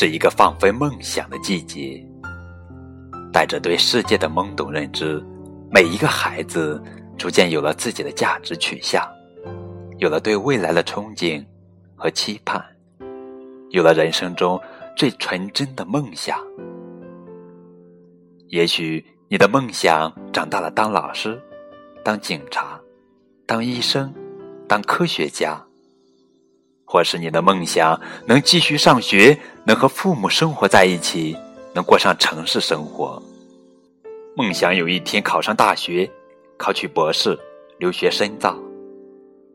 是一个放飞梦想的季节。带着对世界的懵懂认知，每一个孩子逐渐有了自己的价值取向，有了对未来的憧憬和期盼，有了人生中最纯真的梦想。也许你的梦想长大了当老师，当警察，当医生，当科学家，或是你的梦想能继续上学，能和父母生活在一起。能过上城市生活，梦想有一天考上大学，考取博士，留学深造，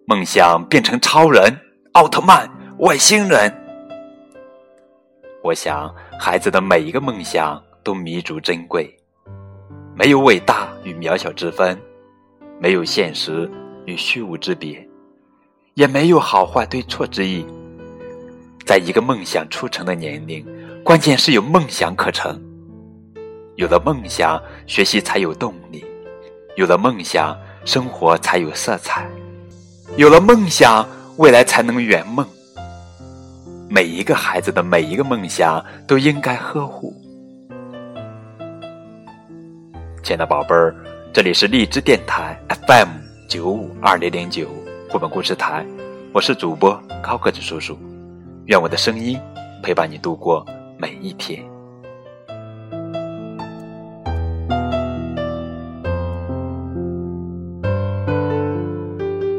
梦想变成超人、奥特曼、外星人。我想，孩子的每一个梦想都弥足珍贵，没有伟大与渺小之分，没有现实与虚无之别，也没有好坏对错之意。在一个梦想出成的年龄。关键是有梦想可成，有了梦想，学习才有动力；有了梦想，生活才有色彩；有了梦想，未来才能圆梦。每一个孩子的每一个梦想都应该呵护。亲爱的宝贝儿，这里是荔枝电台 FM 九五二零零九绘本故事台，我是主播高个子叔叔，愿我的声音陪伴你度过。每一天。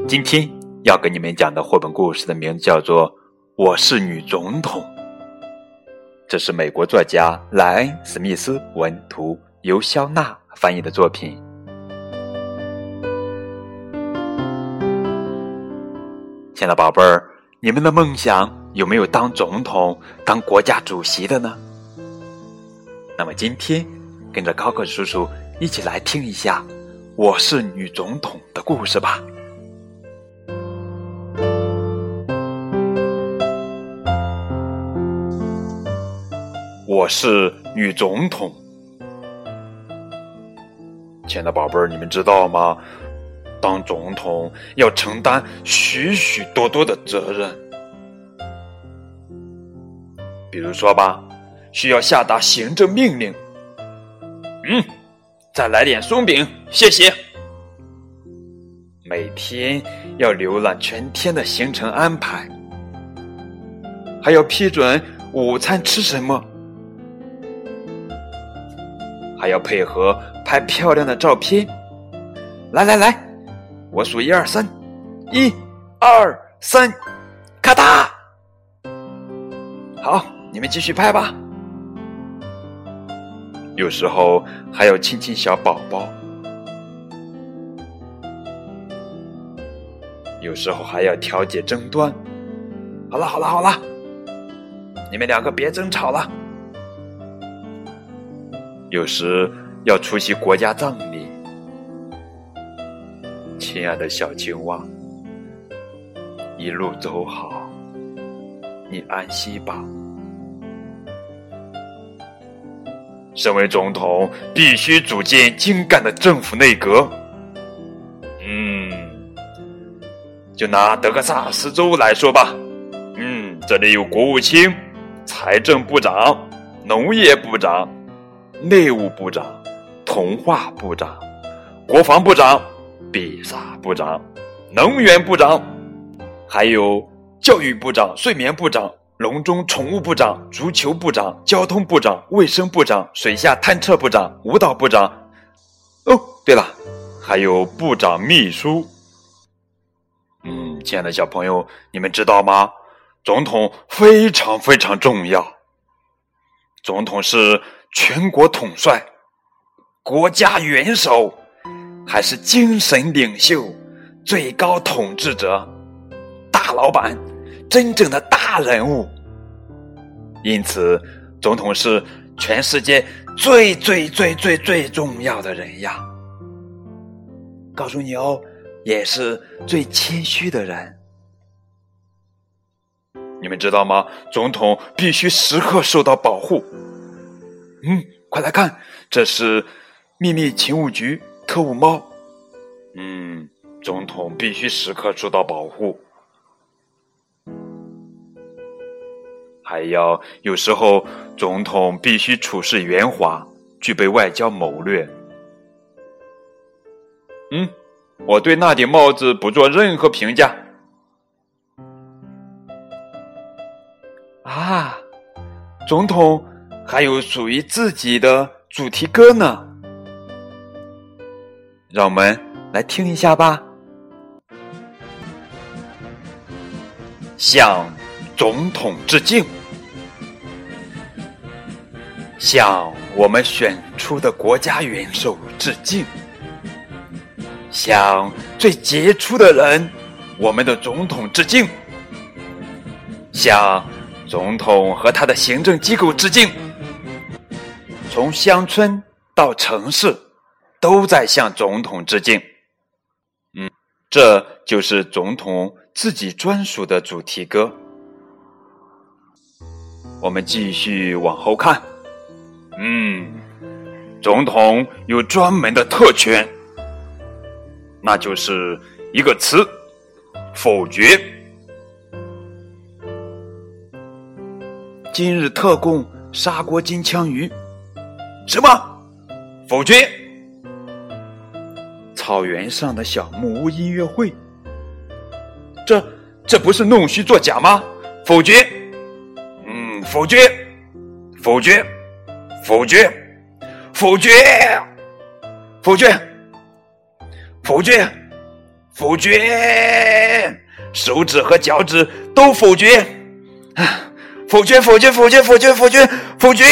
今天要给你们讲的绘本故事的名字叫做《我是女总统》，这是美国作家莱恩·史密斯文图，由肖娜翻译的作品。亲爱的宝贝儿，你们的梦想？有没有当总统、当国家主席的呢？那么今天跟着高个叔叔一起来听一下《我是女总统》的故事吧。我是女总统，亲爱的宝贝儿，你们知道吗？当总统要承担许许多多的责任。比如说吧，需要下达行政命令。嗯，再来点松饼，谢谢。每天要浏览全天的行程安排，还要批准午餐吃什么，还要配合拍漂亮的照片。来来来，我数一二三，一、二、三，咔嗒，好。你们继续拍吧。有时候还要亲亲小宝宝，有时候还要调解争端。好了，好了，好了，你们两个别争吵了。有时要出席国家葬礼，亲爱的小青蛙，一路走好，你安息吧。身为总统，必须组建精干的政府内阁。嗯，就拿德克萨斯州来说吧，嗯，这里有国务卿、财政部长、农业部长、内务部长、童话部长、国防部长、比萨部长、能源部长，还有教育部长、睡眠部长。笼中宠物部长、足球部长、交通部长、卫生部长、水下探测部长、舞蹈部长。哦，对了，还有部长秘书。嗯，亲爱的小朋友，你们知道吗？总统非常非常重要。总统是全国统帅、国家元首，还是精神领袖、最高统治者、大老板？真正的大人物，因此，总统是全世界最最最最最重要的人呀。告诉你哦，也是最谦虚的人。你们知道吗？总统必须时刻受到保护。嗯，快来看，这是秘密勤务局特务猫。嗯，总统必须时刻受到保护。还要有时候总统必须处事圆滑，具备外交谋略。嗯，我对那顶帽子不做任何评价。啊，总统还有属于自己的主题歌呢，让我们来听一下吧。向总统致敬，向我们选出的国家元首致敬，向最杰出的人，我们的总统致敬，向总统和他的行政机构致敬。从乡村到城市，都在向总统致敬。嗯，这就是总统。自己专属的主题歌。我们继续往后看。嗯，总统有专门的特权，那就是一个词——否决。今日特供砂锅金枪鱼。什么？否决？草原上的小木屋音乐会。这这不是弄虚作假吗？否决，嗯，否决，否决，否决，否决，否决，否决，否决，手指和脚趾都否决，否决，否决，否决，否决，否决，否决，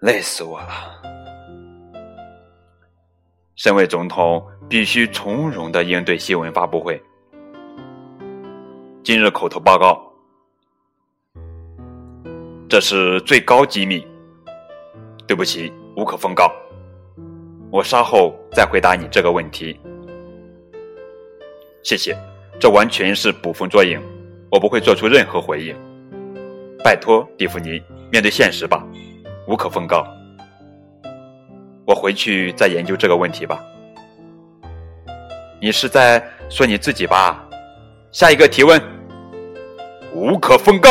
累死我了。身为总统。必须从容的应对新闻发布会。今日口头报告，这是最高机密。对不起，无可奉告。我稍后再回答你这个问题。谢谢，这完全是捕风捉影，我不会做出任何回应。拜托，蒂芙尼，面对现实吧，无可奉告。我回去再研究这个问题吧。你是在说你自己吧？下一个提问，无可奉告。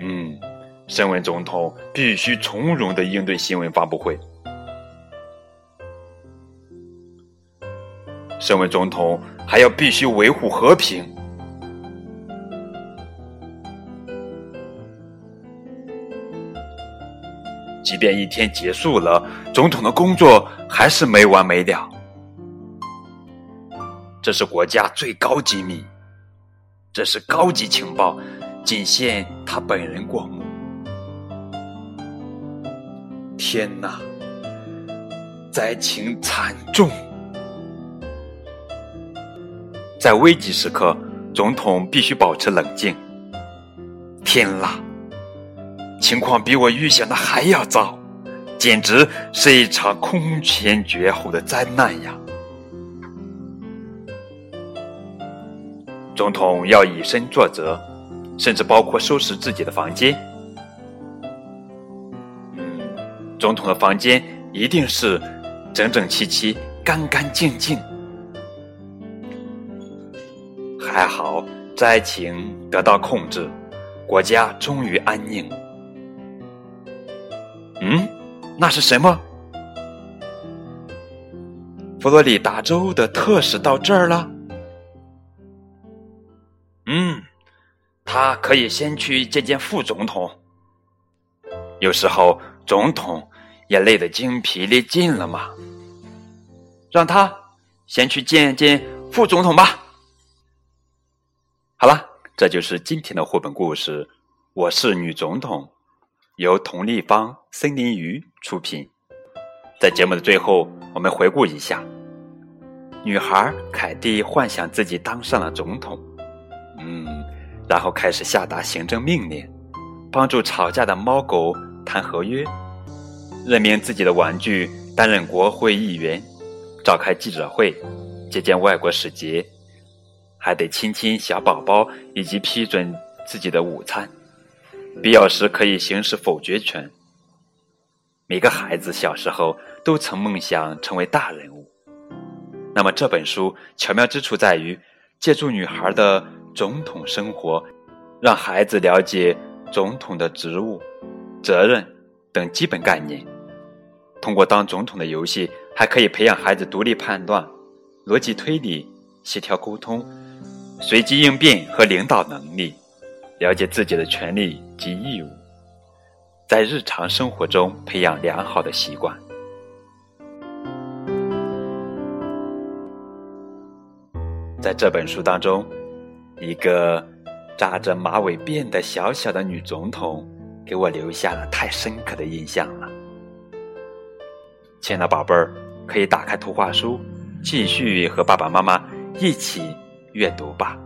嗯，身为总统，必须从容的应对新闻发布会。身为总统，还要必须维护和平。即便一天结束了，总统的工作还是没完没了。这是国家最高机密，这是高级情报，仅限他本人过目。天哪，灾情惨重！在危急时刻，总统必须保持冷静。天啦！情况比我预想的还要糟，简直是一场空前绝后的灾难呀！总统要以身作则，甚至包括收拾自己的房间。总统的房间一定是整整齐齐、干干净净。还好，灾情得到控制，国家终于安宁。嗯，那是什么？佛罗里达州的特使到这儿了。嗯，他可以先去见见副总统。有时候总统也累得精疲力尽了嘛。让他先去见见副总统吧。好了，这就是今天的绘本故事。我是女总统。由佟丽芳、森林鱼出品。在节目的最后，我们回顾一下：女孩凯蒂幻想自己当上了总统，嗯，然后开始下达行政命令，帮助吵架的猫狗谈合约，任命自己的玩具担任国会议员，召开记者会，接见外国使节，还得亲亲小宝宝以及批准自己的午餐。必要时可以行使否决权。每个孩子小时候都曾梦想成为大人物。那么这本书巧妙之处在于，借助女孩的总统生活，让孩子了解总统的职务、责任等基本概念。通过当总统的游戏，还可以培养孩子独立判断、逻辑推理、协调沟通、随机应变和领导能力，了解自己的权利及义务，在日常生活中培养良好的习惯。在这本书当中，一个扎着马尾辫的小小的女总统，给我留下了太深刻的印象了。亲爱的宝贝儿，可以打开图画书，继续和爸爸妈妈一起阅读吧。